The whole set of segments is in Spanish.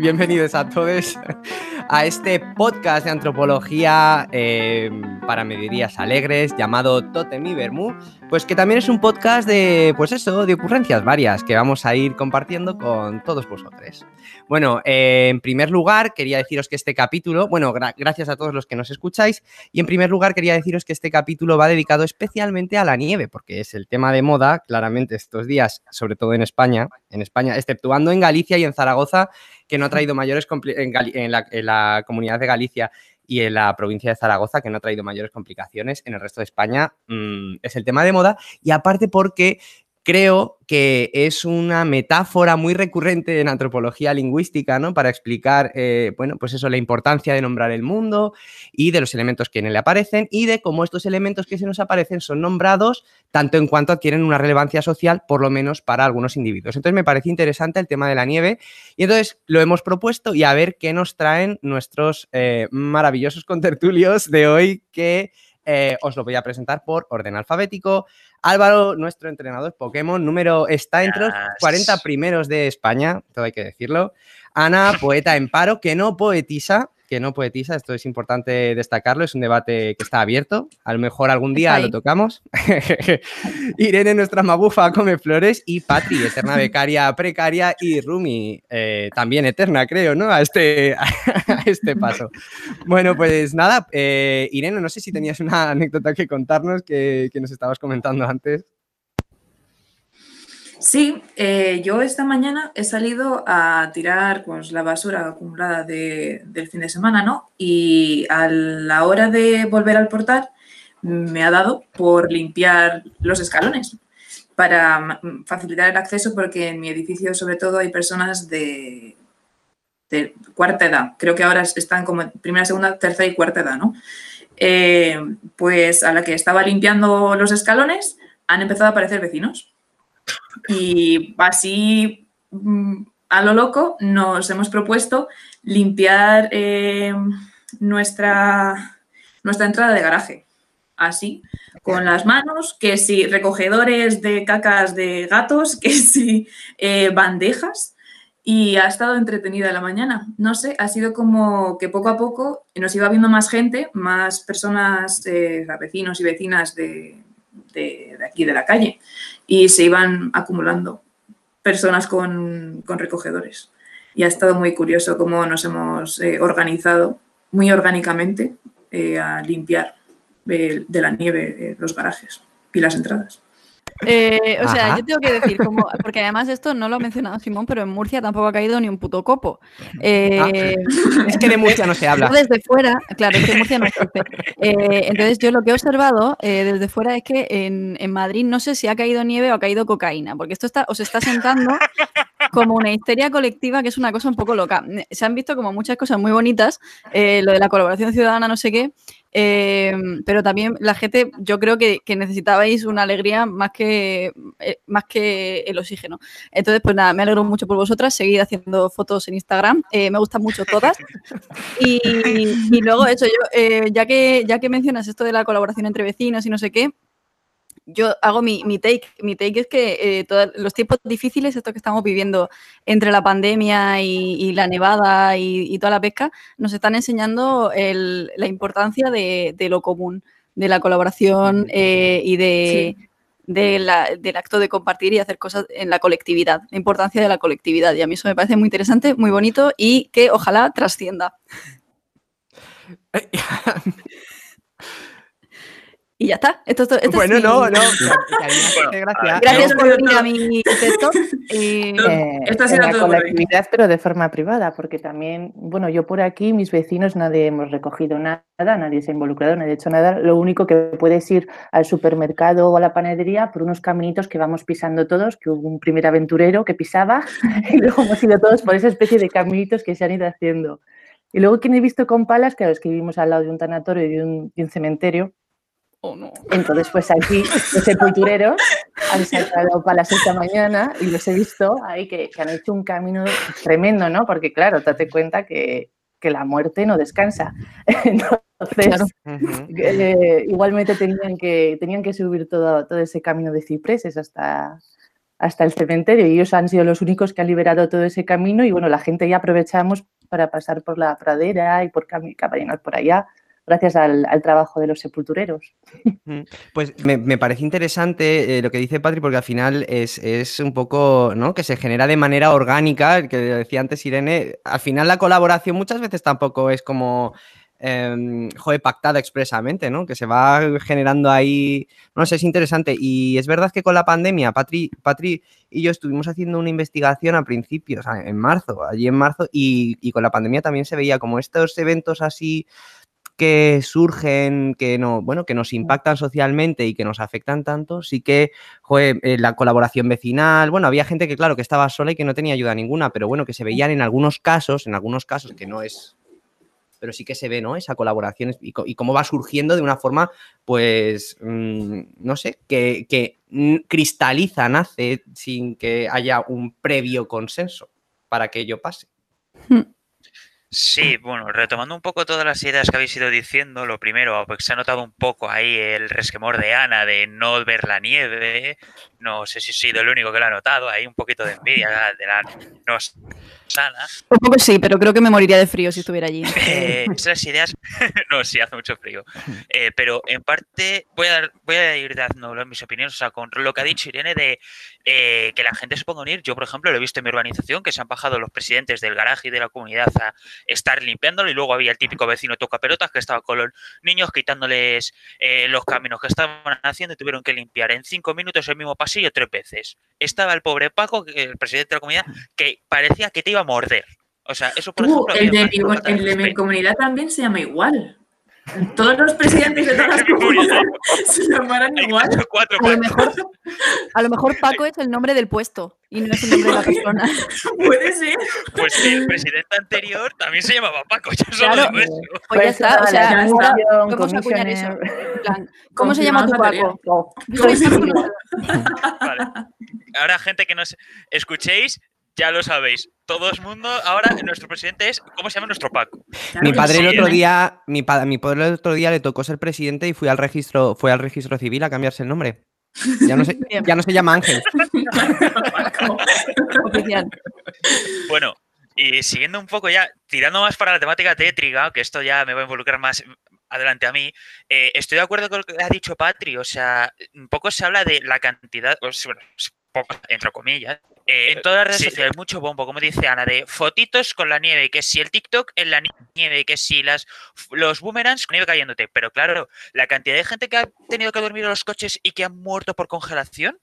bienvenidos a todos a este podcast de antropología eh, para mediodías alegres llamado Totem y Bermú, pues que también es un podcast de, pues eso, de ocurrencias varias que vamos a ir compartiendo con todos vosotros. Bueno, eh, en primer lugar quería deciros que este capítulo, bueno, gracias a todos los que nos escucháis, y en primer lugar quería deciros que este capítulo va dedicado especialmente a la nieve, porque es el tema de moda, claramente estos días, sobre todo en España, en España, exceptuando en Galicia y en Zaragoza, que no ha traído mayores en, en, la, comunidad de Galicia y en la provincia de Zaragoza, que no ha traído mayores complicaciones. En el resto de España mm, es el tema de moda. Y aparte porque creo que es una metáfora muy recurrente en antropología lingüística, ¿no? Para explicar, eh, bueno, pues eso, la importancia de nombrar el mundo y de los elementos que en él aparecen y de cómo estos elementos que se nos aparecen son nombrados tanto en cuanto adquieren una relevancia social, por lo menos para algunos individuos. Entonces me parece interesante el tema de la nieve y entonces lo hemos propuesto y a ver qué nos traen nuestros eh, maravillosos contertulios de hoy que eh, os lo voy a presentar por orden alfabético. Álvaro, nuestro entrenador Pokémon, número está entre los 40 primeros de España, todo hay que decirlo. Ana, poeta en paro, que no poetiza, que no poetiza, esto es importante destacarlo, es un debate que está abierto, a lo mejor algún día lo tocamos. Irene, nuestra mabufa, come flores, y Patri, eterna becaria precaria, y Rumi, eh, también eterna, creo, ¿no? A este, a este paso. Bueno, pues nada, eh, Irene, no sé si tenías una anécdota que contarnos que, que nos estabas comentando antes. Sí, eh, yo esta mañana he salido a tirar pues, la basura acumulada del fin de semana, ¿no? Y a la hora de volver al portal me ha dado por limpiar los escalones para facilitar el acceso porque en mi edificio sobre todo hay personas de, cuarta edad. Creo que ahora están como primera, segunda, tercera y cuarta edad, ¿no? Eh, pues a la que estaba limpiando los escalones han empezado a aparecer vecinos y así, mm, a lo loco, nos hemos propuesto limpiar eh, nuestra, nuestra entrada de garaje. Así, con las manos, que si recogedores de cacas de gatos, que si eh, bandejas. Y ha estado entretenida la mañana. No sé, ha sido como que poco a poco nos iba viendo más gente, más personas, eh, vecinos y vecinas de, de, aquí de la calle y se iban acumulando personas con, recogedores. Y ha estado muy curioso cómo nos hemos eh, organizado muy orgánicamente eh, a limpiar de la nieve eh, los garajes y las entradas. Eh, o sea, yo tengo que decir, como, porque además esto no lo ha mencionado Simón, pero en Murcia tampoco ha caído ni un puto copo. Eh, ah, es que de Murcia no se habla. Desde fuera, claro, es que Murcia no existe. Eh, entonces, yo lo que he observado desde fuera es que en, en, Madrid no sé si ha caído nieve o ha caído cocaína, porque esto está, os está sentando como una histeria colectiva que es una cosa un poco loca. Se han visto como muchas cosas muy bonitas, lo de la colaboración ciudadana, no sé qué, Em, pero también la gente, yo creo que, necesitabais una alegría más que, eh, más que el oxígeno. Entonces, pues nada, me alegro mucho por vosotras, seguir haciendo fotos en Instagram, eh, me gustan mucho todas. Y, luego, eso, yo, eh, ya, que, ya que mencionas esto de la colaboración entre vecinos y no sé qué, yo hago mi, take. Mi take es que eh, todos los tiempos difíciles, esto que estamos viviendo entre la pandemia y, la nevada y, toda la pesca, nos están enseñando la importancia de, lo común, de la colaboración eh, y de, del acto de compartir y hacer cosas en la colectividad, la importancia de la colectividad. Y a mí eso me parece muy interesante, muy bonito y que ojalá trascienda. Y ya está. Esto, esto bueno, es no, no. Gracias. Gracias por venir a mi texto. Eh, esto ha sido la colectividad, pero de forma privada, porque también, bueno, yo por aquí, mis vecinos, nadie hemos recogido nada, nadie se ha involucrado, nadie ha hecho nada. Lo único que puedes ir al supermercado o a la panadería por unos caminitos que vamos pisando todos, que hubo un primer aventurero que pisaba y luego hemos ido todos por esa especie de caminitos que se han ido haciendo. Y luego quien he visto con palas, que a los que vivimos al lado de un tanatorio y de un, de un cementerio, entonces, pues aquí los sepultureros han sacado para las de mañana y los he visto ahí que, han hecho un camino tremendo, ¿no? Porque claro, date cuenta que, la muerte no descansa. Entonces, eh, igualmente tenían que, tenían que subir todo, todo ese camino de cipreses hasta, hasta el cementerio. Y ellos han sido los únicos que han liberado todo ese camino y bueno, la gente ya aprovechamos para pasar por la pradera y por caminar por allá gracias al, trabajo de los sepultureros. Pues me, parece interesante eh, lo que dice Patri, porque al final es, un poco, ¿no? Que se genera de manera orgánica, que decía antes Irene, al final la colaboración muchas veces tampoco es como eh, joder, pactada expresamente, ¿no? Que se va generando ahí, no sé, es interesante. Y es verdad que con la pandemia, Patri, Patri y yo estuvimos haciendo una investigación a principios, en marzo, allí en marzo, y, y con la pandemia también se veía como estos eventos así que surgen, que no, bueno, que nos impactan socialmente y que nos afectan tanto, sí que joder, eh, la colaboración vecinal, bueno, había gente que claro que estaba sola y que no tenía ayuda ninguna, pero bueno, que se veían en algunos casos, en algunos casos que no es pero sí que se ve, ¿no? Esa colaboración y, cómo va surgiendo de una forma, pues, mm, no sé, que, que cristaliza, nace sin que haya un previo consenso para que ello pase. Hmm. Sí, bueno, retomando un poco todas las ideas que habéis ido diciendo, lo primero, porque se ha notado un poco ahí el resquemor de Ana de no ver la nieve, no sé si he sido el único que lo ha notado, hay un poquito de envidia de la no sana. Un poco sí, pero creo que me moriría de frío si estuviera allí. Eh, esas ideas, no, sí, hace mucho frío, eh, pero en parte voy a, voy a ir dando mis opiniones, o sea, con lo que ha dicho Irene de eh, que la gente se ponga a unir, yo por ejemplo lo he visto en mi urbanización, que se han bajado los presidentes del garaje y de la comunidad a estar limpiándolo y luego había el típico vecino toca pelotas que estaba con los niños quitándoles los caminos que estaban haciendo y tuvieron que limpiar en cinco minutos el mismo paso yo tres veces. Estaba el pobre Paco, el presidente de la comunidad, que parecía que te iba a morder. O sea, eso por ejemplo. El de, mi, comunidad también se llama igual. Todos los presidentes de todas las comunidades se llamarán igual. a, lo mejor, a lo mejor Paco es el nombre del puesto y no es el nombre de la persona. Puede ser. Pues el presidente anterior también se llamaba Paco, ya solo claro, eso. Pues ya está, o sea, vamos a acuñar eso. ¿Cómo se llama tu Paco? vale. Ahora, gente que nos escuchéis, ya lo sabéis. Todo el mundo, ahora nuestro presidente es, ¿cómo se llama nuestro Paco? mi padre el otro día, mi, mi padre el otro día le tocó ser presidente y fui al registro, fue al registro civil a cambiarse el nombre. Ya no se, ya no se llama Ángel. bueno, y siguiendo un poco ya, tirando más para la temática tétrica, que esto ya me va a involucrar más adelante a mí, eh, estoy de acuerdo con lo que ha dicho Patri, o sea, un poco se habla de la cantidad, bueno, poco, entre comillas, eh, en todas las redes sociales, mucho bombo, como dice Ana, de fotitos con la nieve, que si el TikTok en la nieve, que si las, los boomerangs con nieve cayéndote. Pero claro, la cantidad de gente que ha tenido que dormir en los coches y que han muerto por congelación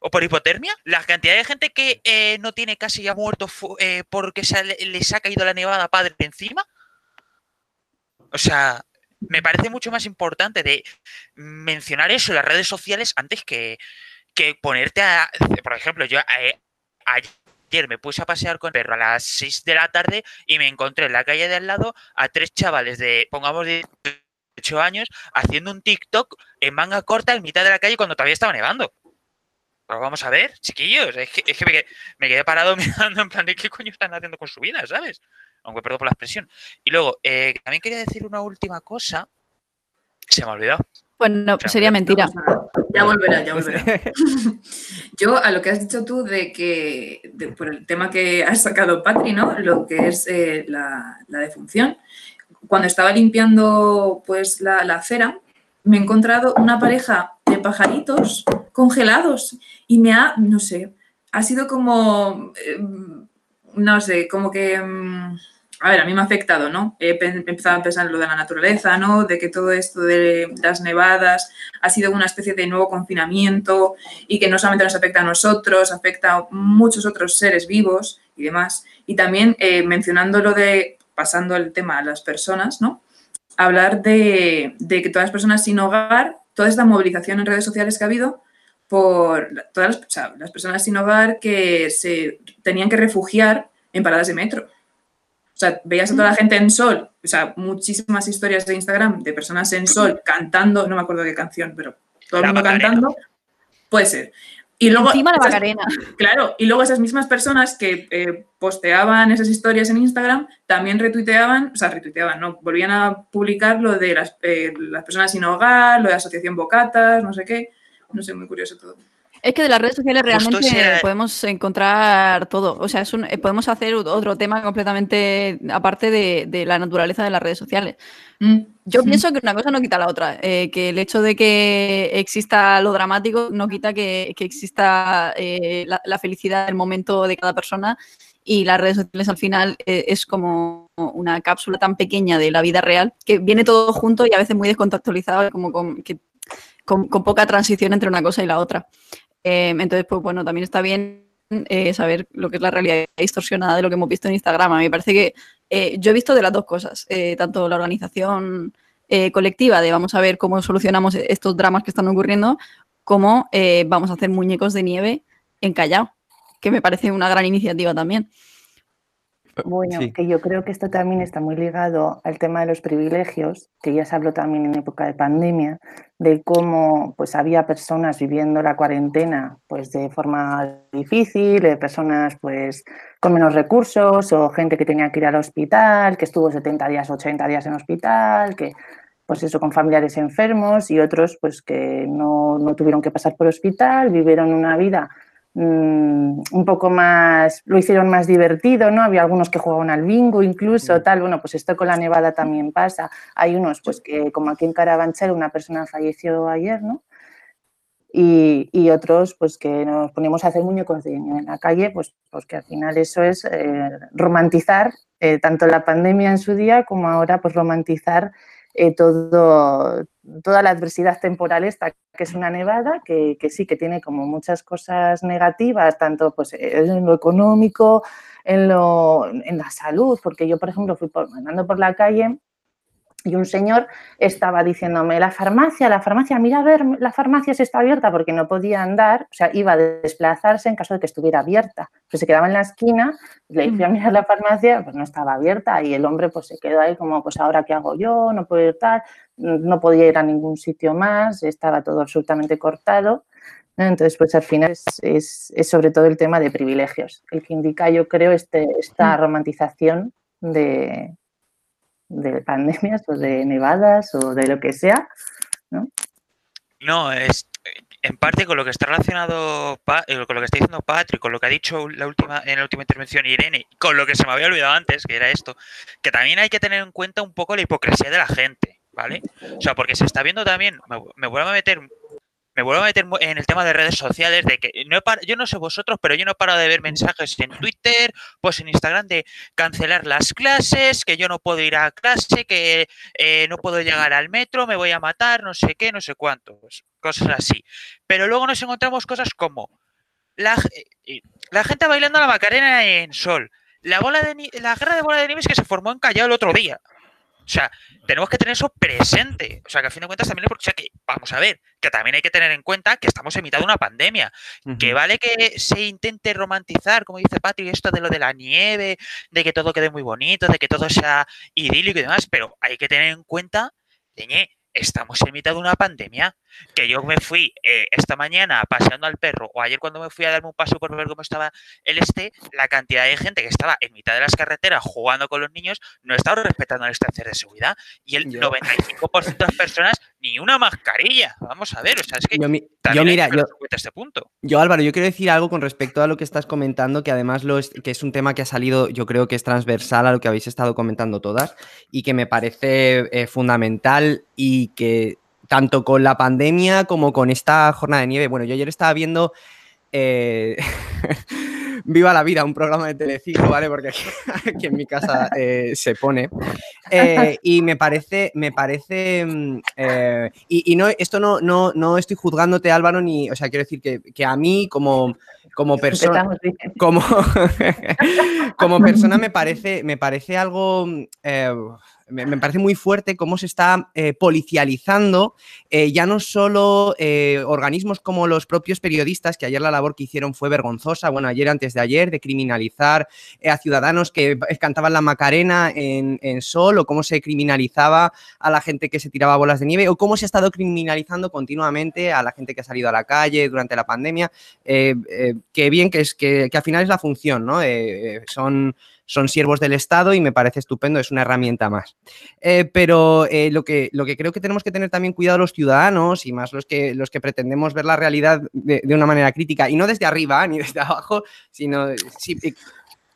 o por hipotermia, la cantidad de gente que eh, no tiene casi ya muerto eh, porque se les ha caído la nevada padre encima. O sea, me parece mucho más importante de mencionar eso en las redes sociales antes que, que ponerte a, por ejemplo, yo eh, ayer me puse a pasear con el perro a las 6 de la tarde y me encontré en la calle de al lado a tres chavales de, pongamos, 18 años haciendo un TikTok en manga corta en mitad de la calle cuando todavía estaba nevando. Vamos a ver, chiquillos, es que, me, quedé parado mirando en plan de qué coño están haciendo con su vida, ¿sabes? Aunque perdón por la expresión. Y luego, eh, también quería decir una última cosa. Se me ha olvidado. Bueno, sería mentira. Ya volverá, ya volverá. Yo, a lo que has dicho tú de que, por el tema que has sacado, Patri, ¿no? Lo que es eh, la, defunción. Cuando estaba limpiando pues la, acera, me he encontrado una pareja de pajaritos congelados y me ha, no sé, ha sido como, eh, no sé, como que... Mm, a ver, a mí me ha afectado, ¿no? He empezado a pensar en lo de la naturaleza, ¿no? De que todo esto de las nevadas ha sido una especie de nuevo confinamiento y que no solamente nos afecta a nosotros, afecta a muchos otros seres vivos y demás. Y también eh, mencionando lo de, pasando el tema a las personas, ¿no? Hablar de, que todas las personas sin hogar, toda esta movilización en redes sociales que ha habido por todas las personas sin hogar que se tenían que refugiar en paradas de metro o sea, veías a toda la gente en sol, o sea, muchísimas historias de Instagram de personas en sol cantando, no me acuerdo qué canción, pero todo el mundo cantando. Puede ser. Y luego, Encima la Macarena. Claro, y luego esas mismas personas que eh, posteaban esas historias en Instagram también retuiteaban, o sea, retuiteaban, no, volvían a publicar lo de las, eh, las personas sin hogar, lo de Asociación Bocatas, no sé qué. no sé, muy curioso todo. Es que de las redes sociales realmente podemos encontrar todo. O sea, es un, eh, podemos hacer otro tema completamente aparte de, la naturaleza de las redes sociales. Mm, Yo pienso que una cosa no quita la otra. Eh, que el hecho de que exista lo dramático no quita que, exista eh, la, felicidad del momento de cada persona. Y las redes sociales al final es como una cápsula tan pequeña de la vida real que viene todo junto y a veces muy descontextualizado, como con, con poca transición entre una cosa y la otra. Em, entonces, pues bueno, también está bien eh, saber lo que es la realidad distorsionada de lo que hemos visto en Instagram. Me parece que eh, yo he visto de las dos cosas, eh, tanto la organización colectiva de vamos a ver cómo solucionamos estos dramas que están ocurriendo, como vamos a hacer muñecos de nieve en Callao, que me parece una gran iniciativa también. Bueno, que yo creo que esto también está muy ligado al tema de los privilegios, que ya se habló también en época de pandemia, de cómo pues había personas viviendo la cuarentena pues de forma difícil, de personas pues con menos recursos o gente que tenía que ir al hospital, que estuvo 70 días, 80 días en hospital, que pues eso con familiares enfermos y otros pues que no, no tuvieron que pasar por hospital, vivieron una vida Mm, un poco más, lo hicieron más divertido, ¿no? Había algunos que jugaban al bingo incluso, tal, bueno, pues esto con la nevada también pasa. Hay unos, pues que como aquí en Carabanchel una persona falleció ayer, ¿no? Y, otros, pues que nos ponemos a hacer muñecos de en la calle, pues, pues que al final eso es eh, romantizar eh, tanto la pandemia en su día como ahora, pues romantizar eh, todo, toda la adversidad temporal esta, que es una nevada, que, sí, que tiene como muchas cosas negativas, tanto pues, en lo económico, en, lo, en la salud, porque yo, por ejemplo, fui andando por la calle y un señor estaba diciéndome, la farmacia, la farmacia, mira a ver, la farmacia se está abierta porque no podía andar, o sea, iba a desplazarse en caso de que estuviera abierta. Pues se quedaba en la esquina, le fui a mirar la farmacia, pues no estaba abierta y el hombre pues se quedó ahí como, pues ahora qué hago yo, no puedo ir tal, no podía ir a ningún sitio más, estaba todo absolutamente cortado. Entonces, pues al final es, es, sobre todo el tema de privilegios, el que indica, yo creo, este, esta romantización de, de pandemias o de nevadas o de lo que sea, ¿no? No, es en parte con lo que está relacionado eh, con lo que está diciendo Patrick, con lo que ha dicho la última, en la última intervención Irene, con lo que se me había olvidado antes, que era esto, que también hay que tener en cuenta un poco la hipocresía de la gente, ¿vale? O sea, porque se está viendo también, me, me vuelvo a meter me vuelvo a meter en el tema de redes sociales, de que no yo no sé vosotros, pero yo no paro de ver mensajes en Twitter, pues en Instagram de cancelar las clases, que yo no puedo ir a clase, que eh, no puedo llegar al metro, me voy a matar, no sé qué, no sé cuántos, cosas así. Pero luego nos encontramos cosas como la, eh, la gente bailando la Macarena en Sol, la, bola de, la guerra de bola de nieves que se formó en Callao el otro día. O sea, tenemos que tener eso presente. O sea, que a fin de cuentas también, porque, o sea, que vamos a ver, que también hay que tener en cuenta que estamos en mitad de una pandemia. Que vale que se intente romantizar, como dice Patrick, esto de lo de la nieve, de que todo quede muy bonito, de que todo sea idílico y demás, pero hay que tener en cuenta, leñe, estamos en mitad de una pandemia. Que yo me fui eh, esta mañana paseando al perro o ayer cuando me fui a darme un paso por ver cómo estaba el este, la cantidad de gente que estaba en mitad de las carreteras jugando con los niños no estaba respetando el distancia de seguridad. Y el 95% de las personas ni una mascarilla. Vamos a ver, o sea, es que yo, mira, yo, este punto. yo Álvaro, yo quiero decir algo con respecto a lo que estás comentando, que además lo es, que es un tema que ha salido, yo creo que es transversal a lo que habéis estado comentando todas y que me parece eh, fundamental y que tanto con la pandemia como con esta jornada de nieve. Bueno, yo ayer estaba viendo eh, Viva la vida, un programa de Telecinco, ¿vale? Porque aquí, en mi casa eh, se pone. Eh, y me parece, me parece, mm, y, no, esto no, no, no estoy juzgándote, Álvaro, ni, o sea, quiero decir que, que a mí como, como persona, como, como persona me parece, me parece algo, me, parece muy fuerte cómo se está eh, policializando eh, ya no solo eh, organismos como los propios periodistas, que ayer la labor que hicieron fue vergonzosa, bueno, ayer antes de ayer, de criminalizar a ciudadanos que cantaban la Macarena en, Sol, o cómo se criminalizaba a la gente que se tiraba bolas de nieve, o cómo se ha estado criminalizando continuamente a la gente que ha salido a la calle durante la pandemia, que bien, que, es, que, que, al final es la función, ¿no? son son siervos del Estado y me parece estupendo, es una herramienta más. Eh, pero eh, lo, que, lo que creo que tenemos que tener también cuidado los ciudadanos y más los que, los que pretendemos ver la realidad de, una manera crítica y no desde arriba ni desde abajo, sino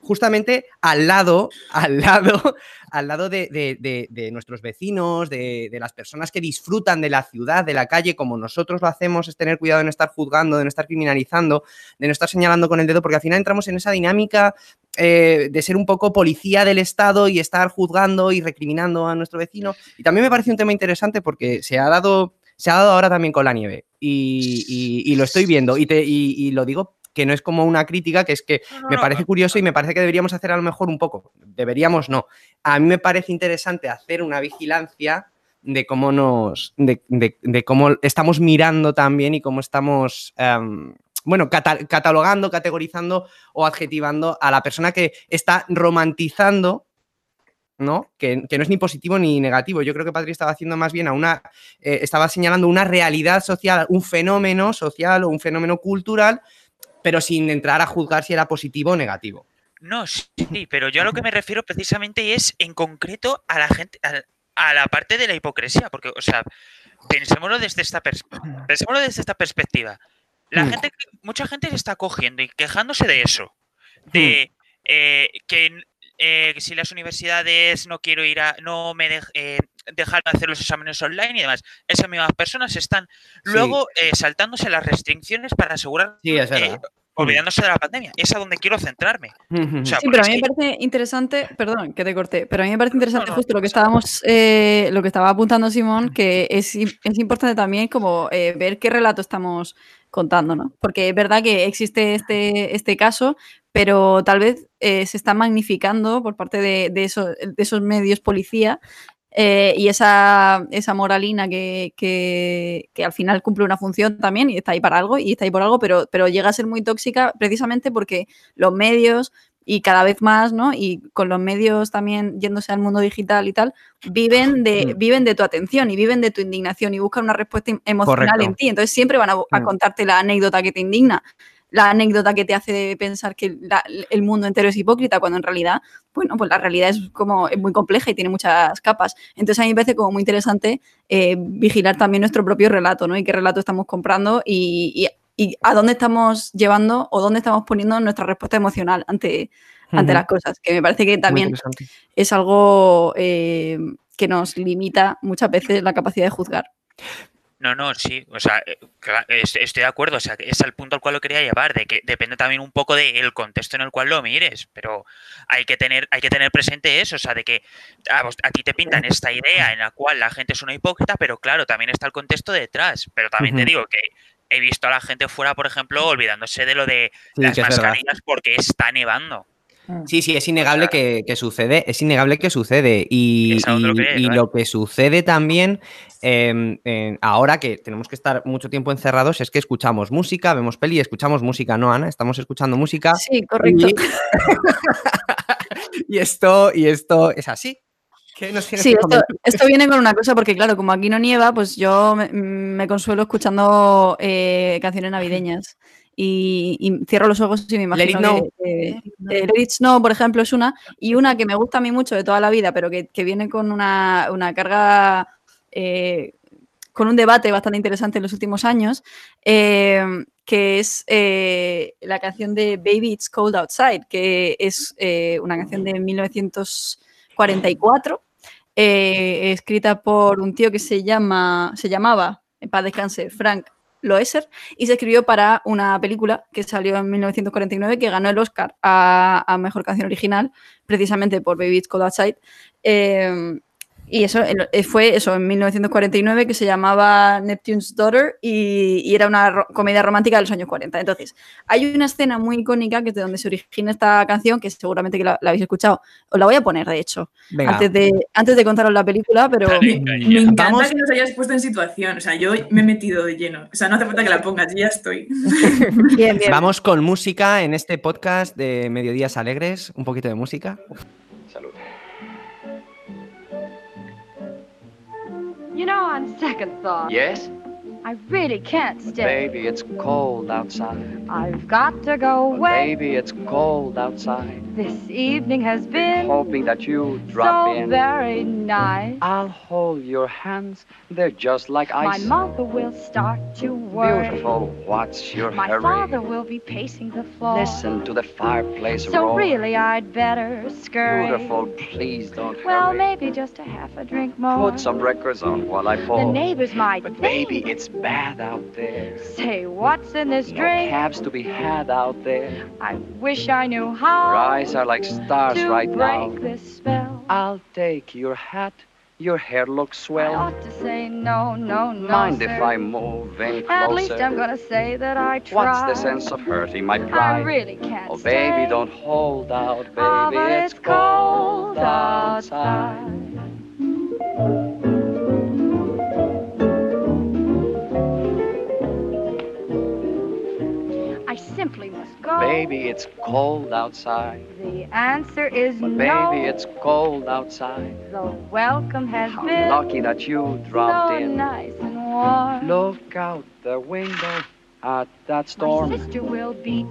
justamente al lado, al lado, al lado de, nuestros vecinos, de, las personas que disfrutan de la ciudad, de la calle, como nosotros lo hacemos, es tener cuidado de no estar juzgando, de no estar criminalizando, de no estar señalando con el dedo, porque al final entramos en esa dinámica eh, de ser un poco policía del Estado y estar juzgando y recriminando a nuestro vecino. Y también me parece un tema interesante porque se ha dado, se ha dado ahora también con la nieve y, lo estoy viendo y, te, y lo digo que no es como una crítica, que es que me parece curioso y me parece que deberíamos hacer a lo mejor un poco, deberíamos no. A mí me parece interesante hacer una vigilancia de cómo nos, de, cómo estamos mirando también y cómo estamos, em, bueno, catalogando, categorizando o adjetivando a la persona que está romantizando ¿no? Que, no es ni positivo ni negativo. Yo creo que Patri estaba haciendo más bien a una, eh, estaba señalando una realidad social, un fenómeno social o un fenómeno cultural pero sin entrar a juzgar si era positivo o negativo. No, sí, pero yo a lo que me refiero precisamente es en concreto a la gente, a, la parte de la hipocresía, porque, o sea, pensémoslo desde esta, pensémoslo desde esta perspectiva. La mm. gente, mucha gente se está cogiendo y quejándose de eso, de mm. eh, que eh, si las universidades no quiero ir a, no me eh, dejar hacer los exámenes online y demás. Esas mismas personas están luego eh, saltándose las restricciones para asegurar, sí, es olvidándose de la pandemia. Es a donde quiero centrarme. sí, pero a mí me parece interesante, perdón que te corté, pero a mí me parece interesante justo lo que estábamos, lo que estaba apuntando Simón, que es, es importante también como ver qué relato estamos contando, ¿no? Porque es verdad que existe este, este caso, pero tal vez eh, se está magnificando por parte de, esos medios policía eh, y esa, esa moralina que, que, al final cumple una función también y está ahí para algo y está ahí por algo, pero, pero llega a ser muy tóxica precisamente porque los medios y cada vez más, ¿no? Y con los medios también yéndose al mundo digital y tal, viven de, viven de tu atención y viven de tu indignación y buscan una respuesta emocional en ti. Entonces siempre van a, mm. contarte la anécdota que te indigna, la anécdota que te hace pensar que el mundo entero es hipócrita, cuando en realidad, bueno, pues la realidad es como es muy compleja y tiene muchas capas. Entonces a mí me parece como muy interesante eh, vigilar también nuestro propio relato, ¿no? Y qué relato estamos comprando y y a dónde estamos llevando o dónde estamos poniendo nuestra respuesta emocional ante, ante las cosas, que me parece que también es algo eh, que nos limita muchas veces la capacidad de juzgar. No, no, sí, o sea, eh, estoy de acuerdo, o sea, es el punto al cual lo quería llevar, de que depende también un poco del contexto en el cual lo mires, pero hay que tener, hay que tener presente eso, o sea, de que a, ti te pintan esta idea en la cual la gente es una hipócrita, pero claro, también está el contexto detrás, pero también te digo que he visto a la gente fuera, por ejemplo, olvidándose de lo de las mascarillas porque está nevando. Mm. Sí, sí, es innegable que, sucede, es innegable que sucede. Y, lo que sucede también em, ahora que tenemos que estar mucho tiempo encerrados es que escuchamos música, vemos peli y escuchamos música, ¿no, Ana? Estamos escuchando música. Sí, correcto. y esto, y esto es así. Sí, esto, viene con una cosa, porque claro, como aquí no nieva, pues yo me, consuelo escuchando eh, canciones navideñas. Y, cierro los ojos y me imagino que, Let It Snow, por ejemplo, es una, y una que me gusta a mí mucho de toda la vida, pero que, viene con una, carga, eh, con un debate bastante interesante en los últimos años, eh, que es la canción de Baby It's Cold Outside, que es una canción de 1944 eh, escrita por un tío que se llama, se llamaba, en paz descanse, Frank Loesser, y se escribió para una película que salió en 1949 que ganó el Oscar a, Mejor Canción Original, precisamente por Baby It's Cold Outside. Eh, y eso eh, fue eso en 1949 que se llamaba Neptune's Daughter y, era una comedia romántica de los años 40. Entonces, hay una escena muy icónica que es de donde se origina esta canción, que seguramente que la, habéis escuchado. Os la voy a poner, de hecho, antes de, antes de contaros la película, pero... me encanta que nos hayas puesto en situación. O sea, yo me he metido de lleno. O sea, no hace falta que la pongas, ya estoy. Vamos con música en este podcast de Mediodías Alegres. Un poquito de música. You know, on second thought. Yes? I really can't stay. Baby, it's cold outside. I've got to go away. Baby, it's cold outside. This evening has been hoping that you drop so in. very nice. I'll hold your hands. They're just like ice. My mother will start to worry. Beautiful, what's your My hurry? father will be pacing the floor. Listen to the fireplace So roar. really, I'd better scurry. Beautiful, please don't Well, hurry. maybe just a half a drink more. Put some records on while I pour. the neighbors might But think, baby, it's bad out there. say, what's in this No drink? cabs to be had out there. I wish I knew how Your eyes are like stars to right break now. this spell. I'll take your hat. Your hair looks swell. I ought to say no, no, no. Mind sir. if I move in closer? At least I'm gonna say that I tried. What's the sense of hurting my pride? I really can't Oh, baby, stay. don't hold out, baby. Ah, but it's cold outside. I Baby, it's cold outside. The answer is But no. baby, it's cold outside. The welcome has How been lucky that you dropped so in. nice and warm. Look out the window at that storm. My sister will be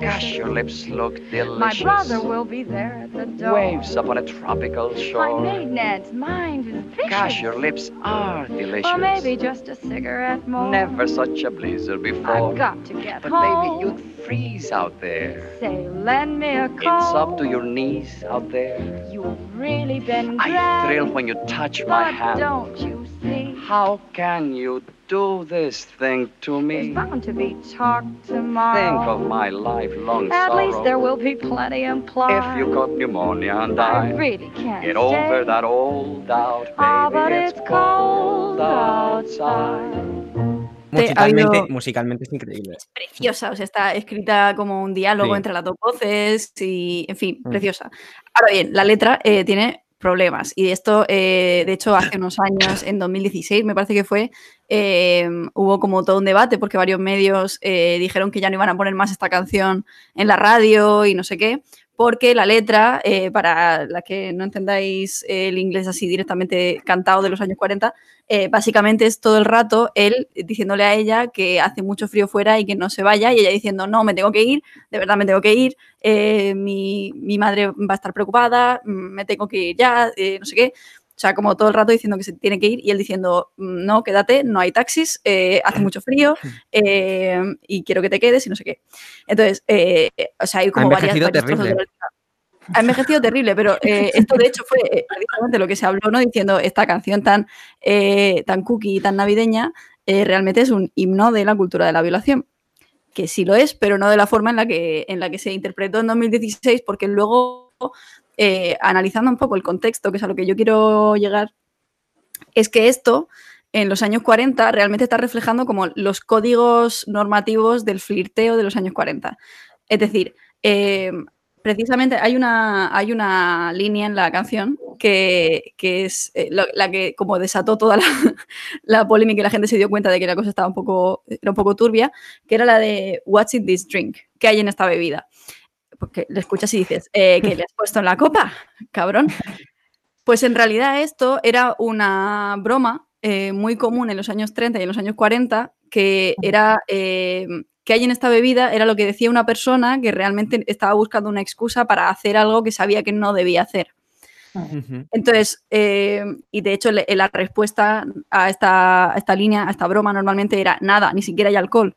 Gosh, your lips look delicious. My brother will be there at the door. Waves upon a tropical shore. My maiden aunt's mind is vicious. Gosh, your lips are delicious. Or maybe just a cigarette more. Never such a blizzard before. I've got to get But home. baby, you'd freeze out there. Say, lend me a coat. It's up to your knees out there. You've really been I thrill when you touch my hand. don't you see? How can you do this thing to There's me? bound to be talk tomorrow. Think of my lifelong At sorrow. least there will be plenty implied. If you got pneumonia and I die, really can't get stay. over that old doubt, baby. Ah, but it's, it's cold cold outside. Musicalmente, habido- musicalmente es increíble. preciosa, o sea, está escrita como un diálogo Sí. entre las dos voces y, en fin, Mm. preciosa. Ahora bien, la letra eh, tiene problemas y esto, eh, de hecho, hace unos años, en 2016, me parece que fue, eh, hubo como todo un debate porque varios medios eh, dijeron que ya no iban a poner más esta canción en la radio y no sé qué, porque la letra, eh, para la que no entendáis el inglés así directamente cantado de los años 40, eh, básicamente es todo el rato él diciéndole a ella que hace mucho frío fuera y que no se vaya y ella diciendo, no, me tengo que ir, de verdad me tengo que ir, eh, mi, mi madre va a estar preocupada, mm, me tengo que ir ya, no sé qué. O sea, como todo el rato diciendo que se tiene que ir y él diciendo, "Mm, no, quédate, no hay taxis, eh, hace mucho frío eh, y quiero que te quedes y no sé qué. Entonces, eh, o sea, hay como varias, letra. Ha envejecido terrible, pero eh, esto de hecho fue eh, precisamente lo que se habló, ¿no? Diciendo esta canción tan, eh, tan cookie y tan navideña realmente es un himno de la cultura de la violación. Que sí lo es, pero no de la forma en la que, en la que se interpretó en 2016, porque luego, eh, analizando un poco el contexto, que es a lo que yo quiero llegar, es que esto en los años 40 realmente está reflejando como los códigos normativos del flirteo de los años 40. Es decir, eh, precisamente hay una, hay una línea en la canción que, que es eh, la que como desató toda la, la polémica y la gente se dio cuenta de que la cosa estaba un poco, era un poco turbia, que era la de What's in this drink? ¿Qué hay en esta bebida? Porque le escuchas y dices, "Eh, ¿qué le has puesto en la copa? Cabrón. Pues en realidad esto era una broma eh, muy común en los años 30 y en los años 40, que era eh, que hay en esta bebida, era lo que decía una persona que realmente estaba buscando una excusa para hacer algo que sabía que no debía hacer. Entonces, eh, y de hecho la respuesta a esta, a esta línea, a esta broma, normalmente era nada, ni siquiera hay alcohol.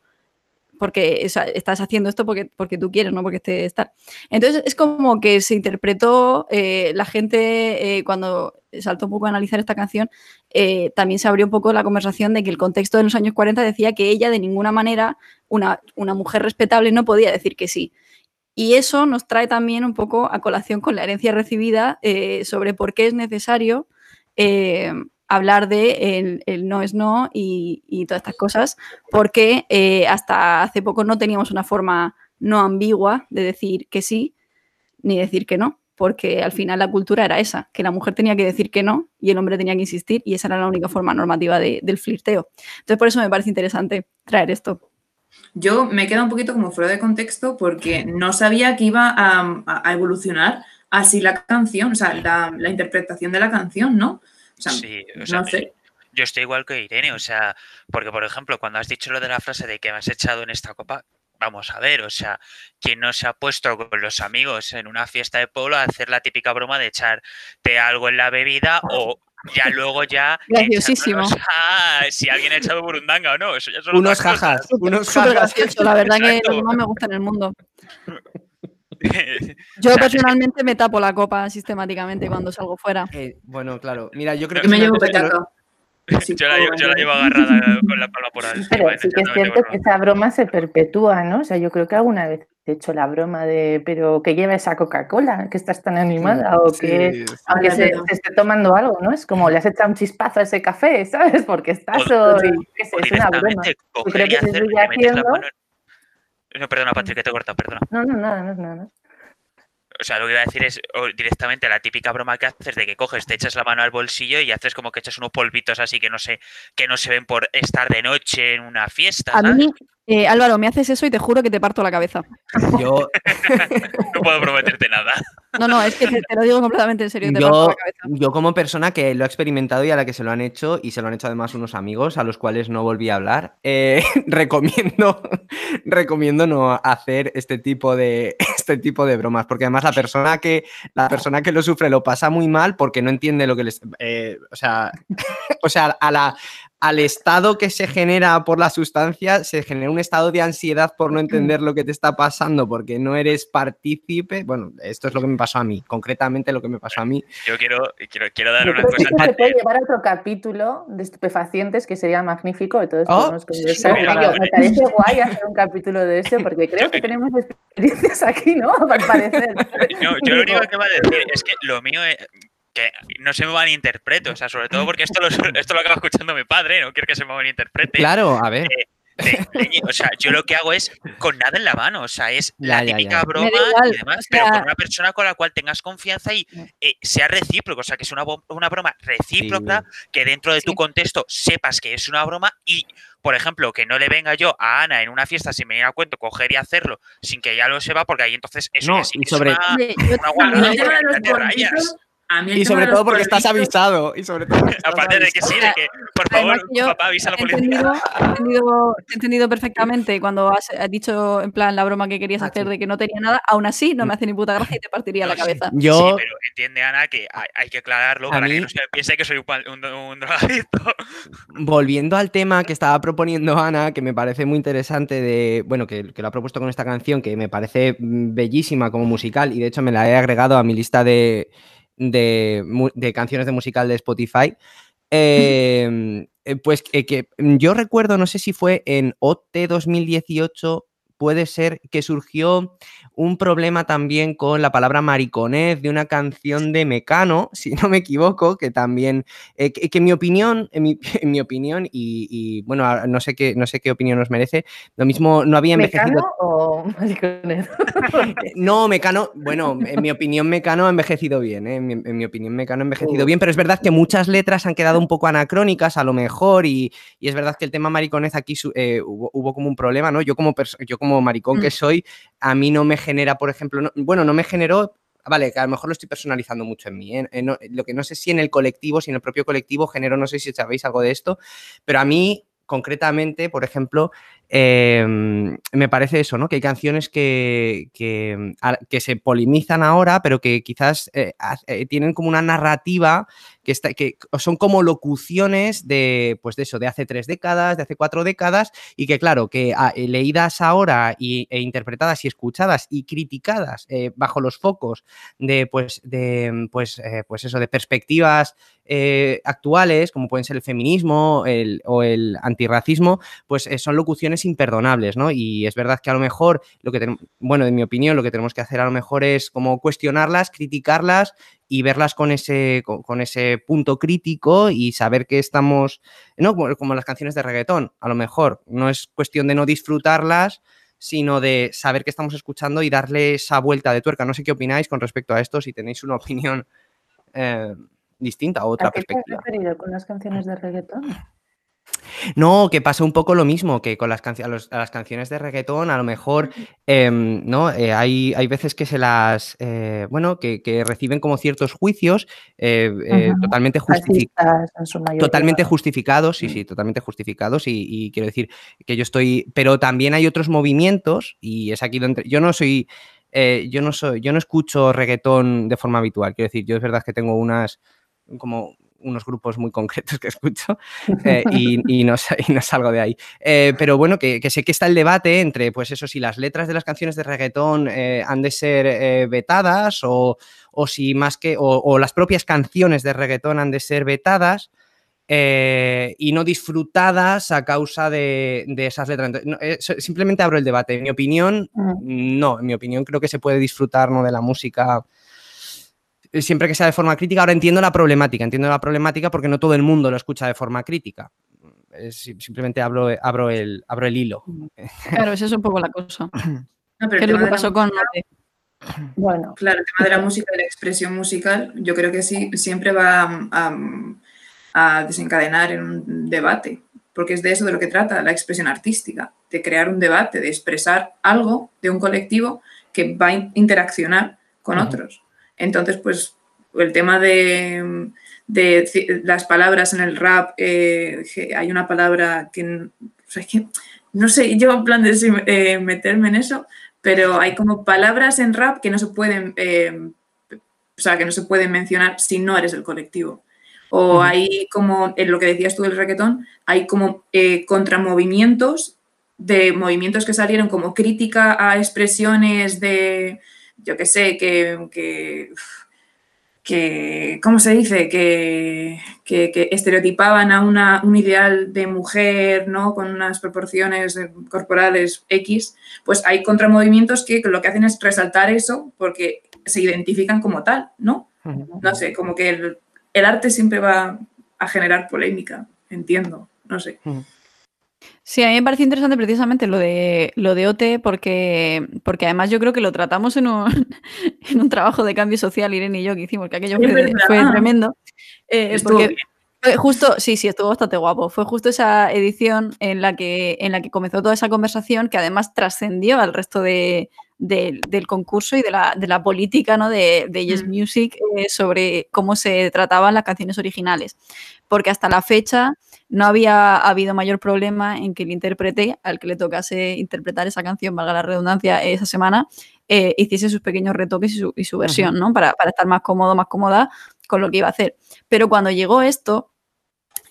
Porque estás haciendo esto porque, porque tú quieres, no porque esté estar. Entonces es como que se interpretó, eh, la gente eh, cuando saltó un poco a analizar esta canción, eh, también se abrió un poco la conversación de que el contexto de los años 40 decía que ella de ninguna manera, una, una mujer respetable, no podía decir que sí. Y eso nos trae también un poco a colación con la herencia recibida sobre por qué es necesario hablar de el, el no es no y, y todas estas cosas, porque eh, hasta hace poco no teníamos una forma no ambigua de decir que sí ni decir que no, porque al final la cultura era esa, que la mujer tenía que decir que no y el hombre tenía que insistir y esa era la única forma normativa de- del flirteo. Entonces por eso me parece interesante traer esto. Yo me queda un poquito como fuera de contexto porque no sabía que iba a, a- evolucionar así la canción, o sea, la, la interpretación de la canción, ¿no? O sea, Sí, o sea, no sé. yo estoy igual que Irene, o sea, porque por ejemplo, cuando has dicho lo de la frase de que me has echado en esta copa, vamos a ver, o sea, ¿quién no se ha puesto con los amigos en una fiesta de pueblo a hacer la típica broma de echarte algo en la bebida o ya luego ya graciosísimo si alguien ha echado burundanga o no eso ya son unos cosas. jajas unos Súper jajas gracioso, la verdad que lo que más me gusta en el mundo. Yo personalmente me tapo la copa sistemáticamente cuando salgo fuera. Eh, bueno claro mira yo creo Yo que me llevo yo, la, llevo- yo la como- llevo agarrada con la palma por encima. Pero sí que es cierto que esa broma se perpetúa, ¿no? O sea, yo creo que alguna vez he hecho la broma de, pero que lleva esa Coca-Cola, que estás tan animada, o que Sí, sí. aunque se, esté tomando algo, ¿no? Es como le has echado un chispazo a ese café, ¿sabes? Porque estás O- hoy, O es una broma. coger creo que se sigue haciendo. No, perdona, Patrick, que te he cortado, perdona. No, no, nada, no es nada. O sea, lo que iba a decir es o directamente la típica broma que haces de que coges, te echas la mano al bolsillo y haces como que echas unos polvitos así que no sé, que no se ven por estar de noche en una fiesta. A ¿sabes? mí, eh, Álvaro, me haces eso y te juro que te parto la cabeza. yo No puedo prometerte nada. No, no, es que te, te lo digo completamente en serio, te parto yo, la cabeza. yo como persona que lo ha experimentado y a la que se lo han hecho, y se lo han hecho además unos amigos a los cuales no volví a hablar, eh, recomiendo, recomiendo no hacer este tipo, de, este tipo de bromas, porque además la persona, que, la persona que lo sufre lo pasa muy mal porque no entiende lo que les... eh, o sea, o sea a la, al estado que se genera por la sustancia, se genera un estado de ansiedad por no entender lo que te está pasando, porque no eres partícipe. Bueno, esto es lo que me pasó a mí, concretamente lo que me pasó a mí. Yo quiero, quiero, quiero dar Yo una que cosa. se puede llevar a otro capítulo de estupefacientes que sería magnífico todos Oh, podemos conversar. sí, me parece guay hacer un capítulo de eso porque creo que tenemos experiencias aquí, ¿no? Al parecer. No, yo lo único que va a decir es que lo mío es que no se me malinterprete, o sea, sobre todo porque esto lo, esto lo acaba escuchando mi padre, no quiero que se me malinterprete. Claro, a ver. de leñe. O sea, yo lo que hago es con nada en la mano. O sea, es la ya, típica ya. broma igual, y demás, o pero con una persona con la cual tengas confianza y eh, sea recíproco. O sea, que es una, una broma recíproca, que dentro de tu contexto sepas que es una broma y, por ejemplo, que no le venga yo a Ana en una fiesta sin venir a cuento, coger y hacerlo sin que ella lo sepa, porque ahí entonces eso No, ya sí y que sobre- es una, una a mí Y sobre todo porque estás avisado. Y sobre todo Aparte de que sí, de que, por favor, yo papá, avisa a la policía. entendido, he entendido, he entendido perfectamente cuando has, has dicho en plan la broma que querías Ah, hacer sí. de que no tenía nada, aún así no me hace ni puta gracia y te partiría la No, cabeza. Sí, Yo, pero entiende, Ana, que hay, hay que aclararlo A para mí- que no se piense que soy un, pal- un, un drogadicto. volviendo al tema que estaba proponiendo Ana, que me parece muy interesante de, bueno, que, que lo ha propuesto con esta canción, que me parece mm, bellísima como musical, y de hecho me la he agregado a mi lista de, de, de canciones de musical de Spotify. eh, pues eh, que yo recuerdo, no sé si fue en OT 2018, puede ser que surgió un problema también con la palabra mariconez de una canción de Mecano, si no me equivoco, que también eh, que, mi opinión, en mi, en mi opinión, y, y, bueno, no sé qué, no sé qué opinión os merece, lo mismo no había envejecido. ¿Mecano o maricones? Eh, No, Mecano, bueno, en mi opinión Mecano ha envejecido bien, ¿eh? en, mi, en mi opinión Mecano ha envejecido Uh. bien, pero es verdad que muchas letras han quedado un poco anacrónicas a lo mejor y, y es verdad que el tema mariconez aquí eh, hubo, hubo como un problema, ¿no? Yo como, yo como maricón que Mm. soy, a mí no me genera, por ejemplo, no- bueno, no me generó... Vale, que a lo mejor lo estoy personalizando mucho en mí. ¿eh? Eh, no- lo que no sé si en el colectivo, si en el propio colectivo generó, no sé si sabéis algo de esto, pero a mí concretamente, por ejemplo, eh, me parece eso, ¿no? Que hay canciones que, que, que se polinizan ahora, pero que quizás eh, eh, tienen como una narrativa que, está, que son como locuciones de, pues de eso, de hace tres décadas, de hace cuatro décadas, y que claro, que ah, eh, leídas ahora y, e interpretadas y escuchadas y criticadas bajo los focos de, pues, de, pues, eh, pues eso, de perspectivas actuales, como pueden ser el feminismo el- o el antirracismo, pues son locuciones imperdonables, ¿no? Y es verdad que a lo mejor lo que tenemos, bueno, en mi opinión, lo que tenemos que hacer a lo mejor es como cuestionarlas, criticarlas y verlas con ese, con, con ese punto crítico y saber que estamos, ¿no? Como, como las canciones de reggaetón, a lo mejor no es cuestión de no disfrutarlas, sino de saber que estamos escuchando y darle esa vuelta de tuerca. No sé qué opináis con respecto a esto, si tenéis una opinión eh, distinta o otra ¿A qué te has referido con las canciones de reggaetón? No, que pasa un poco lo mismo que con las, las canciones de reggaetón, a lo mejor, em, ¿no? Eh, hay, hay, veces que se las, eh, bueno, que, reciben como ciertos juicios eh, totalmente, totalmente justificados, sí, sí, totalmente justificados y, quiero decir que yo estoy, pero también hay otros movimientos y es aquí donde yo no soy... yo no soy, yo no escucho reggaetón de forma habitual. Quiero decir, yo es verdad que tengo unas como unos grupos muy concretos que escucho eh, y, no, salgo de ahí. Eh, pero bueno, que, sé que está el debate entre, pues eso, si las letras de las canciones de reggaetón eh, han de ser vetadas o, si más que, o, las propias canciones de reggaetón han de ser vetadas. y no disfrutadas a causa de, esas letras. simplemente abro el debate. En mi opinión, no. En mi opinión, creo que se puede disfrutar ¿no? de la música siempre que sea de forma crítica. Ahora entiendo la problemática, entiendo la problemática porque no todo el mundo lo escucha de forma crítica. simplemente abro, abro, el, abro el hilo. Claro, esa es un poco la cosa. ¿Qué es lo que pasó con Bueno, claro, el tema de la música y la expresión musical, yo creo que sí, siempre va a, desencadenar en un debate, porque es de eso de lo que trata la expresión artística, de crear un debate, de expresar algo de un colectivo que va a interaccionar con otros. Entonces, pues el tema de, las palabras en el rap, eh, hay una palabra que, no sé, yo en plan de eh, meterme en eso, pero hay como palabras en rap que no se pueden, eh, o sea, que no se pueden mencionar si no eres el colectivo. O hay como, en lo que decías tú del reggaetón, hay como contramovimientos de movimientos que salieron como crítica a expresiones de, yo qué sé, que, que, ¿cómo se dice? Que, que, estereotipaban a una, un ideal de mujer, ¿no? Con unas proporciones corporales X, pues hay contramovimientos que lo que hacen es resaltar eso porque se identifican como tal, ¿no? No sé, como que el, el arte siempre va a generar polémica, entiendo, no sé. Sí, a mí me parece interesante precisamente lo de, lo de OT porque, porque además yo creo que lo tratamos en un, en un trabajo de cambio social, Irene y yo, que hicimos, que aquello fue, tremendo. Eh, porque justo, sí, sí, estuvo bastante guapo. Fue justo esa edición en la que, en la que comenzó toda esa conversación que además trascendió al resto de, del concurso y de la, de la política ¿no? de, de Yes mm. Music eh, sobre cómo se trataban las canciones originales. Porque hasta la fecha no había habido mayor problema en que el intérprete, al que le tocase interpretar esa canción, valga la redundancia, esa semana, eh, hiciese sus pequeños retoques y su, versión, ¿no? Para, estar más cómodo, más cómoda con lo que iba a hacer. Pero cuando llegó esto,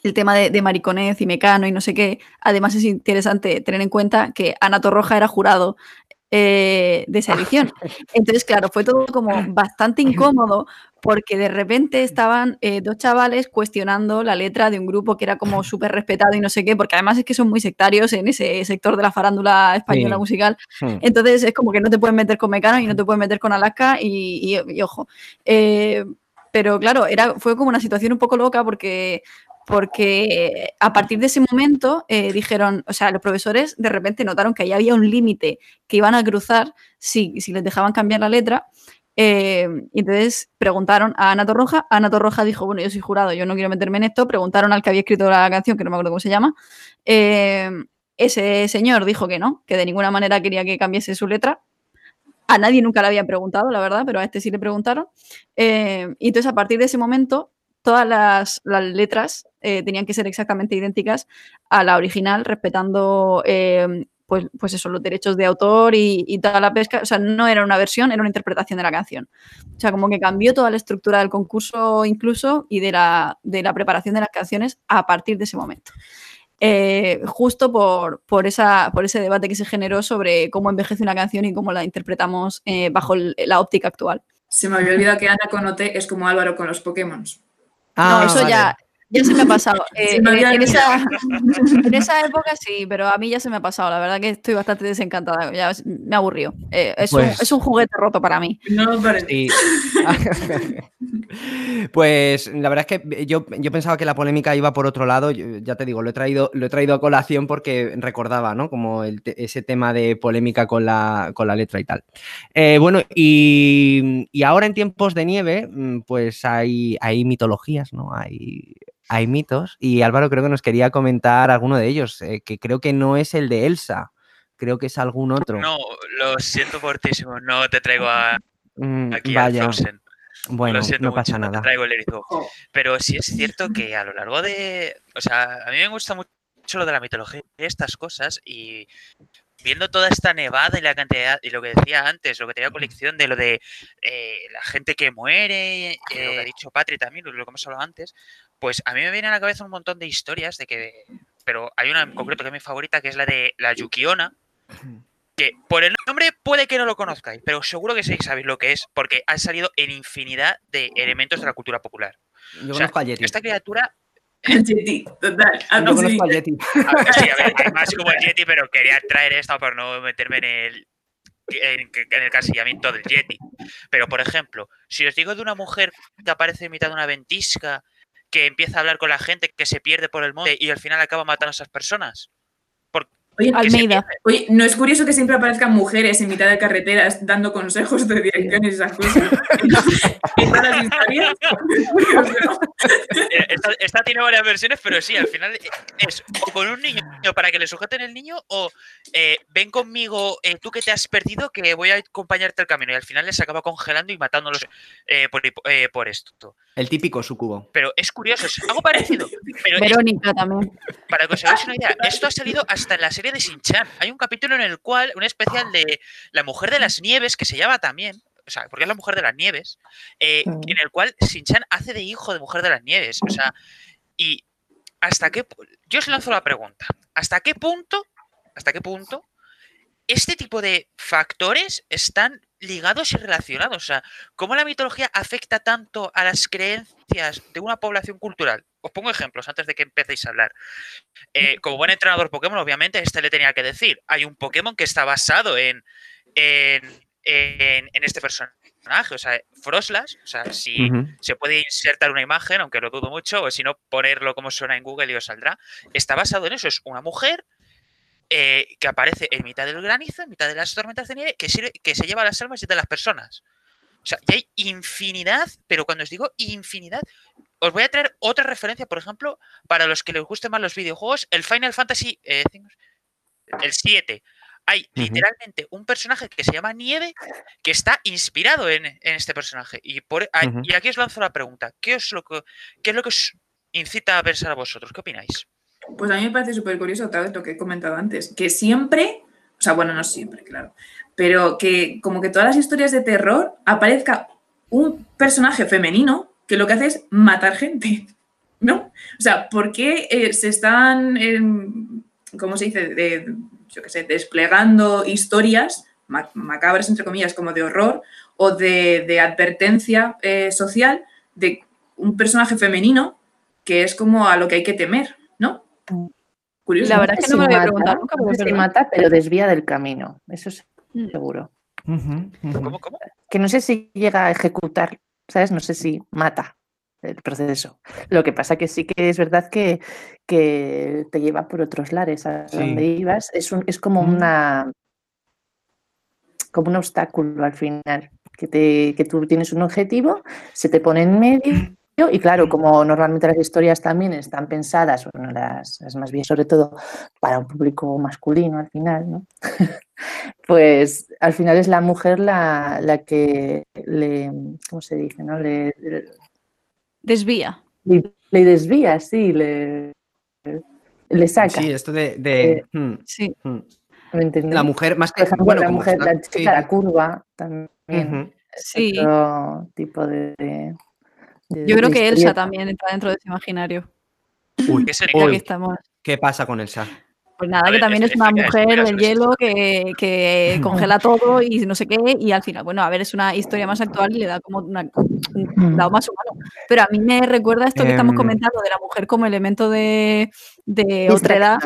el tema de, de mariconez y mecano y no sé qué, además es interesante tener en cuenta que Ana Torroja era jurado eh, de esa edición. Entonces, claro, fue todo como bastante incómodo porque de repente estaban eh, dos chavales cuestionando la letra de un grupo que era como súper respetado y no sé qué, porque además es que son muy sectarios en ese sector de la farándula española musical. Entonces es como que no te pueden meter con Mecano y no te pueden meter con Alaska y, ojo. Eh, pero claro, era, fue como una situación un poco loca porque porque a partir de ese momento eh, dijeron, o sea, los profesores de repente notaron que ahí había un límite que iban a cruzar si, les dejaban cambiar la letra. Eh, y entonces preguntaron a Ana Torroja. Ana Torroja dijo, bueno, yo soy jurado, yo no quiero meterme en esto. Preguntaron al que había escrito la canción, que no me acuerdo cómo se llama. Eh, ese señor dijo que no, que de ninguna manera quería que cambiase su letra. A nadie nunca le había preguntado, la verdad, pero a este sí le preguntaron. y entonces, a partir de ese momento, todas las, letras eh, tenían que ser exactamente idénticas a la original, respetando eh, pues, pues eso, los derechos de autor y, toda la pesca. O sea, no era una versión, era una interpretación de la canción. O sea, como que cambió toda la estructura del concurso incluso y de la, de la preparación de las canciones a partir de ese momento. Eh, justo por, por, esa, por ese debate que se generó sobre cómo envejece una canción y cómo la interpretamos bajo la óptica actual. Se me había olvidado que Ana con OT es como Álvaro con los Pokémon no, ah, eso ya, ya se me ha pasado. Eh, en, esa, época sí, pero a mí ya se me ha pasado. La verdad que estoy bastante desencantada. Ya me aburrió. Eh, es, un, pues es, un, juguete roto para mí. No, para sí. pues la verdad es que yo, yo, pensaba que la polémica iba por otro lado. ya te digo, lo he traído, lo he traído a colación porque recordaba, ¿no? Como ese tema de polémica con la, con la letra y tal. Eh, bueno, y, y, ahora en tiempos de nieve, mm, pues hay, hay mitologías, ¿no? Hay hay mitos y Álvaro creo que nos quería comentar alguno de ellos, eh, que creo que no es el de Elsa, creo que es algún otro. No, lo siento fortísimo, no te traigo a, Mm, aquí vaya. a Frozen. Bueno, no mucho, pasa nada. traigo el erizo. Pero sí es cierto que a lo largo de. O sea, a mí me gusta mucho lo de la mitología y estas cosas. Y viendo toda esta nevada y la cantidad. Y lo que decía antes, lo que tenía colección de lo de eh, la gente que muere, eh, lo que ha dicho Patri también, lo que hemos hablado antes. Pues a mí me viene a la cabeza un montón de historias de que. Pero hay una en concreto que es mi favorita, que es la de la Yukiona. Que por el nombre puede que no lo conozcáis, pero seguro que sí sabéis lo que es, porque ha salido en infinidad de elementos de la cultura popular. Yo O sea, conozco a Yeti. Esta criatura, Yeti, total. Yo así. conozco a Yeti. a ver, sí, a ver, es más como el Yeti, pero quería traer esta por no meterme en el, en, en el casillamiento del Yeti. Pero, por ejemplo, si os digo de una mujer que aparece en mitad de una ventisca, que empieza a hablar con la gente, que se pierde por el monte y al final acaba matando a esas personas. Oye, Almeida. Oye, ¿no es curioso que siempre aparezcan mujeres en mitad de carreteras dando consejos de direcciones y esas cosas? en todas las historias. Eh, Esta, esta tiene varias versiones, pero sí, al final es o con un niño para que le sujeten el niño o eh, ven conmigo, eh, tú que te has perdido, que voy a acompañarte al camino. Y al final les acaba congelando y matándolos eh, por, eh, por esto. El típico sucubo. Pero es curioso, es algo parecido. Pero es- Verónica también. para que os hagáis una idea, esto ha salido hasta en la serie de Shin-Chan. Hay un capítulo en el cual, un especial de La Mujer de las Nieves, que se llama también, o sea, porque es la Mujer de las Nieves, eh, en el cual Shin-Chan hace de hijo de Mujer de las Nieves. O sea, y hasta qué. Yo os lanzo la pregunta: ¿hasta qué punto, hasta qué punto este tipo de factores están ligados y relacionados? O sea, ¿cómo la mitología afecta tanto a las creencias de una población cultural? Os pongo ejemplos antes de que empecéis a hablar. Eh, como buen entrenador Pokémon, obviamente, este le tenía que decir. Hay un Pokémon que está basado en, en, en- en este personaje. O sea, Froslas, o sea, si se puede insertar una imagen, aunque lo dudo mucho, o si no, ponerlo como suena en Google y os saldrá. Está basado en eso. Es una mujer eh, que aparece en mitad del granizo, en mitad de las tormentas de nieve, que, sirve- que se lleva las almas de las personas. O sea, y hay infinidad, pero cuando os digo infinidad, os voy a traer otra referencia, por ejemplo, para los que les gusten más los videojuegos, el Final Fantasy eh, el 7. Hay literalmente un personaje que se llama Nieve que está inspirado en, en este personaje. Y, por, Ujú. y aquí os lanzo la pregunta: ¿qué, os lo que, ¿qué es lo que os incita a pensar a vosotros? ¿Qué opináis? Pues a mí me parece súper curioso otra vez lo que he comentado antes, que siempre, o sea, bueno, no siempre, claro, pero que como que todas las historias de terror aparezca un personaje femenino que lo que hace es matar gente, ¿no? O sea, ¿por qué eh, se están, em, ¿cómo se dice? De- yo qué sé, desplegando historias ma- macabras, entre comillas, como de horror o de, de advertencia eh, social de un personaje femenino que es como a lo que hay que temer, ¿no? Curioso. La verdad es que no me lo había preguntado nunca, pero verdad. mata, pero desvía del camino. Eso es Mm. seguro. Ujú, ujú. ¿Cómo, cómo? Que no sé si llega a ejecutar, ¿sabes? No sé si mata el proceso. Lo que pasa que sí que es verdad que, que te lleva por otros lares a Sí. donde ibas. Es, un- es como Mm. una como un obstáculo al final. Que, te, que tú tienes un objetivo, se te pone en medio. Y claro, como normalmente las historias también están pensadas, bueno, las, las más bien sobre todo para un público masculino al final, ¿no? pues al final es la mujer la, la que le, ¿cómo se dice? No? Le, Desvía. le, le desvía, sí, le, le saca. Sí, esto de. de- Eh, hmm, Sí. hmm. La mujer, más que. Por ejemplo, bueno, la como mujer, está- la chica, sí. la curva también. Sí. Otro tipo de. De- Yo creo que Elsa también entra dentro de ese imaginario. Uy, ¿Qué sería? Ya uy. ¿Qué pasa con Elsa? Pues nada, que también es- es una explica- mujer explica del hielo que, que congela todo y no sé qué, y al final, bueno, a ver, es una historia más actual y le da como una- un lado más humano. Pero a mí me recuerda esto que estamos Em. comentando de la mujer como elemento de, de otra edad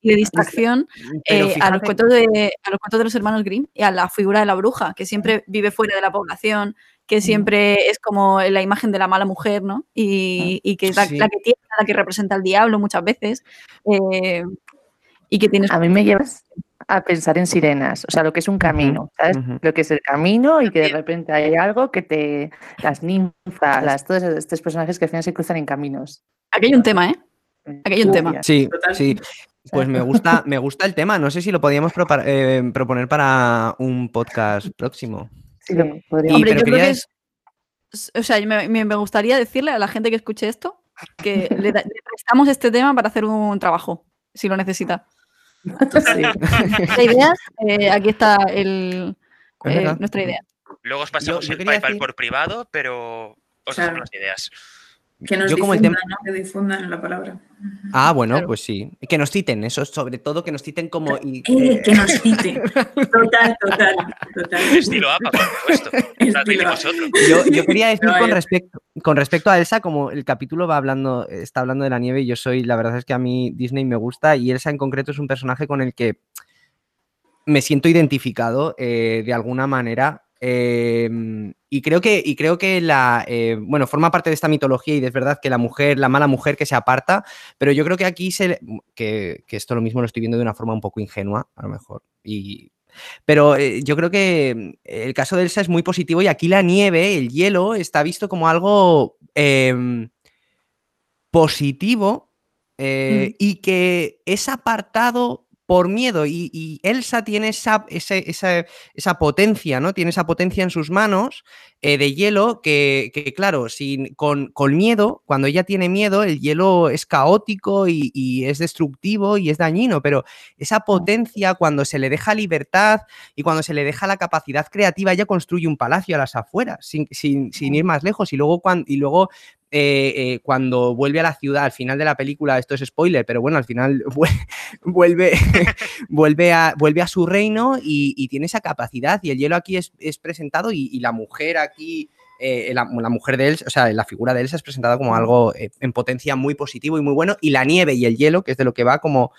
y de distracción eh, a, los cuentos de, a los cuentos de los hermanos Grimm y a la figura de la bruja, que siempre vive fuera de la población, que siempre es como la imagen de la mala mujer, ¿no? Y, y que es la, Sí. la que tiene, la que representa al diablo muchas veces. eh, y que tienes A mí me llevas a pensar en sirenas, o sea, lo que es un camino, ¿sabes? Lo que es el camino y que de repente hay algo que te. Las ninfas, las, todos estos personajes que al final se cruzan en caminos. Aquí hay un tema, ¿eh? Aquí hay un tema. Sí, Total. sí. Pues me gusta, me gusta el tema. No sé si lo podíamos eh, proponer para un podcast próximo. Sí, lo Hombre, pero yo creo que es. O sea, me, gustaría decirle a la gente que escuche esto que le, da- le prestamos este tema para hacer un trabajo, si lo necesita. Sí. La idea, eh, aquí está el, Es eh, nuestra idea. Luego os pasamos yo el PayPal decir- por privado, pero os Claro. dejamos las ideas. Que nos Yo como el difundan, tema- ¿no? Que difundan la palabra. Ah, bueno, Claro. pues sí. Que nos citen, eso sobre todo que nos citen como. y- Eh, eh, que nos cite. Total, total, total. Estilo APA, por supuesto. Estilo. Yo, yo quería decir No, con respecto, con respecto a Elsa, como el capítulo va hablando, está hablando de la nieve, y yo soy, la verdad es que a mí Disney me gusta y Elsa en concreto es un personaje con el que me siento identificado eh, de alguna manera. Eh, y creo que, y creo que la, eh, bueno, forma parte de esta mitología y es verdad que la mujer, la mala mujer que se aparta, pero yo creo que aquí se, que, que esto lo mismo lo estoy viendo de una forma un poco ingenua, a lo mejor, y, pero eh, yo creo que mm, el caso de Elsa es muy positivo y aquí la nieve, el hielo, está visto como algo em, positivo eh, y que es apartado por miedo. Y, y Elsa tiene esa, esa, esa potencia, ¿no? Tiene esa potencia en sus manos eh, de hielo que, que, claro, sin, con, con miedo, cuando ella tiene miedo, el hielo es caótico y, y es destructivo y es dañino, pero esa potencia, cuando se le deja libertad y cuando se le deja la capacidad creativa, ella construye un palacio a las afueras, sin, sin- sin ir más lejos. Y luego, cuan- y luego eh, eh, cuando vuelve a la ciudad, al final de la película, esto es spoiler, pero bueno, al final vue- vuelve, vuelve, a, vuelve a su reino y, tiene esa capacidad. Y el hielo aquí es, es presentado y, la mujer aquí. eh, la, mujer de Elsa, o sea, la figura de Elsa es presentada como algo en potencia muy positivo y muy bueno, y la nieve y el hielo, que es de lo que va como,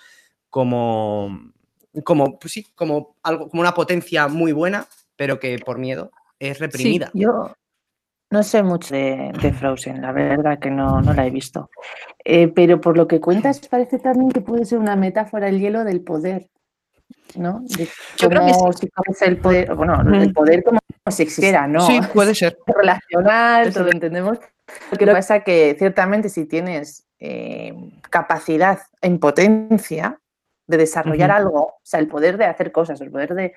como, como, pues sí, como algo, como una potencia muy buena, pero que por miedo es reprimida. Yo no sé mucho de, de Frozen, la verdad que no, no la he visto. Eh, pero por lo que cuentas, parece también que puede ser una metáfora el hielo del poder. ¿No? De Yo creo que si el poder, bueno, el poder como si existiera, ¿no? Sí, puede ser. relacional, todo lo entendemos. Lo que pasa que ciertamente si tienes eh, capacidad en potencia de desarrollar algo, o sea, el poder de hacer cosas, el poder de,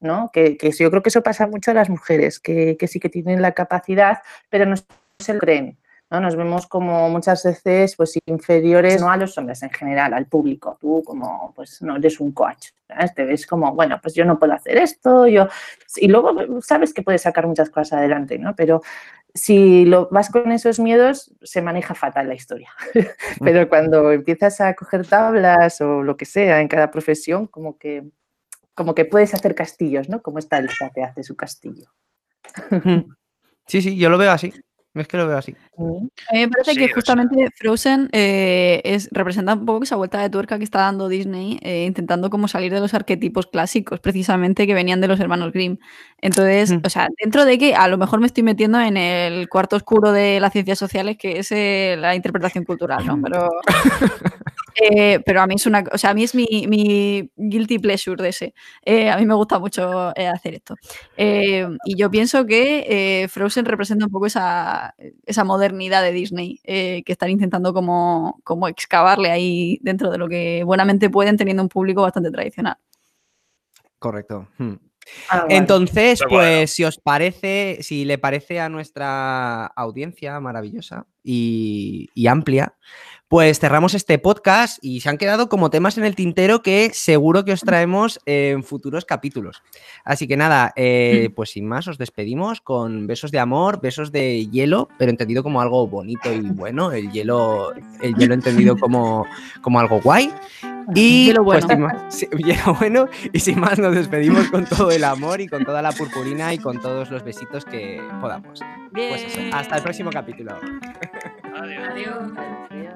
¿no? Que, que yo creo que eso pasa mucho a las mujeres, que, que sí que tienen la capacidad, pero no se lo creen. ¿no? Nos vemos como muchas veces pues, inferiores, no a los hombres en general, al público. Tú como, pues no eres un coach, ¿sabes? te ves como, bueno, pues yo no puedo hacer esto, yo... Y luego sabes que puedes sacar muchas cosas adelante, ¿no? Pero si lo vas con esos miedos, se maneja fatal la historia. Pero cuando empiezas a coger tablas o lo que sea en cada profesión, como que, como que puedes hacer castillos, ¿no? Como esta Elsa que hace su castillo. Sí, sí, yo lo veo así. Es que lo veo así. A mí me parece Sí, que sea- justamente Frozen eh, es, representa un poco esa vuelta de tuerca que está dando Disney, eh, intentando como salir de los arquetipos clásicos, precisamente que venían de los hermanos Grimm. Entonces, Mm. o sea, dentro de que a lo mejor me estoy metiendo en el cuarto oscuro de las ciencias sociales, que es eh, la interpretación cultural, ¿no? Pero, eh, pero a mí es una, o sea, a mí es mi, mi guilty pleasure de ese. Eh, a mí me gusta mucho eh, hacer esto. Eh, y yo pienso que eh, Frozen representa un poco esa, esa modernidad de Disney eh, que están intentando como, como excavarle ahí dentro de lo que buenamente pueden teniendo un público bastante tradicional. Correcto. Hmm. Ah, vale. Entonces, bueno. pues si os parece, si le parece a nuestra audiencia maravillosa y, y amplia, pues cerramos este podcast y se han quedado como temas en el tintero que seguro que os traemos en futuros capítulos. Así que nada, eh, pues sin más, os despedimos con besos de amor, besos de hielo, pero entendido como algo bonito y bueno, el hielo, el hielo entendido como, como algo guay. Y Hielo pues, bueno. más- hielo bueno. Y sin más, nos despedimos con todo el amor y con toda la purpurina y con todos los besitos que podamos. Pues eso, hasta el próximo capítulo. Adiós. Adiós.